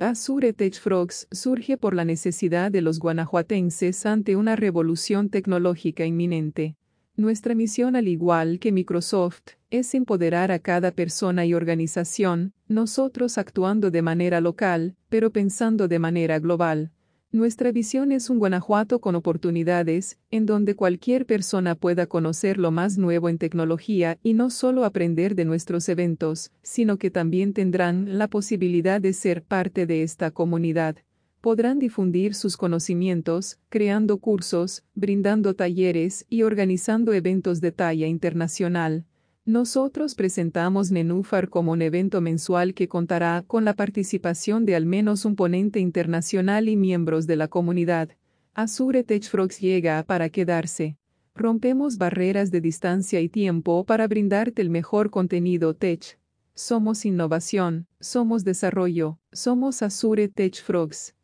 Azure Frogs surge por la necesidad de los guanajuatenses ante una revolución tecnológica inminente. Nuestra misión, al igual que Microsoft, es empoderar a cada persona y organización, nosotros actuando de manera local, pero pensando de manera global. Nuestra visión es un Guanajuato con oportunidades, en donde cualquier persona pueda conocer lo más nuevo en tecnología y no solo aprender de nuestros eventos, sino que también tendrán la posibilidad de ser parte de esta comunidad. Podrán difundir sus conocimientos, creando cursos, brindando talleres y organizando eventos de talla internacional. Nosotros presentamos Nenúfar como un evento mensual que contará con la participación de al menos un ponente internacional y miembros de la comunidad. Azure TechFrogs llega para quedarse. Rompemos barreras de distancia y tiempo para brindarte el mejor contenido tech. Somos innovación, somos desarrollo, somos Azure TechFrogs.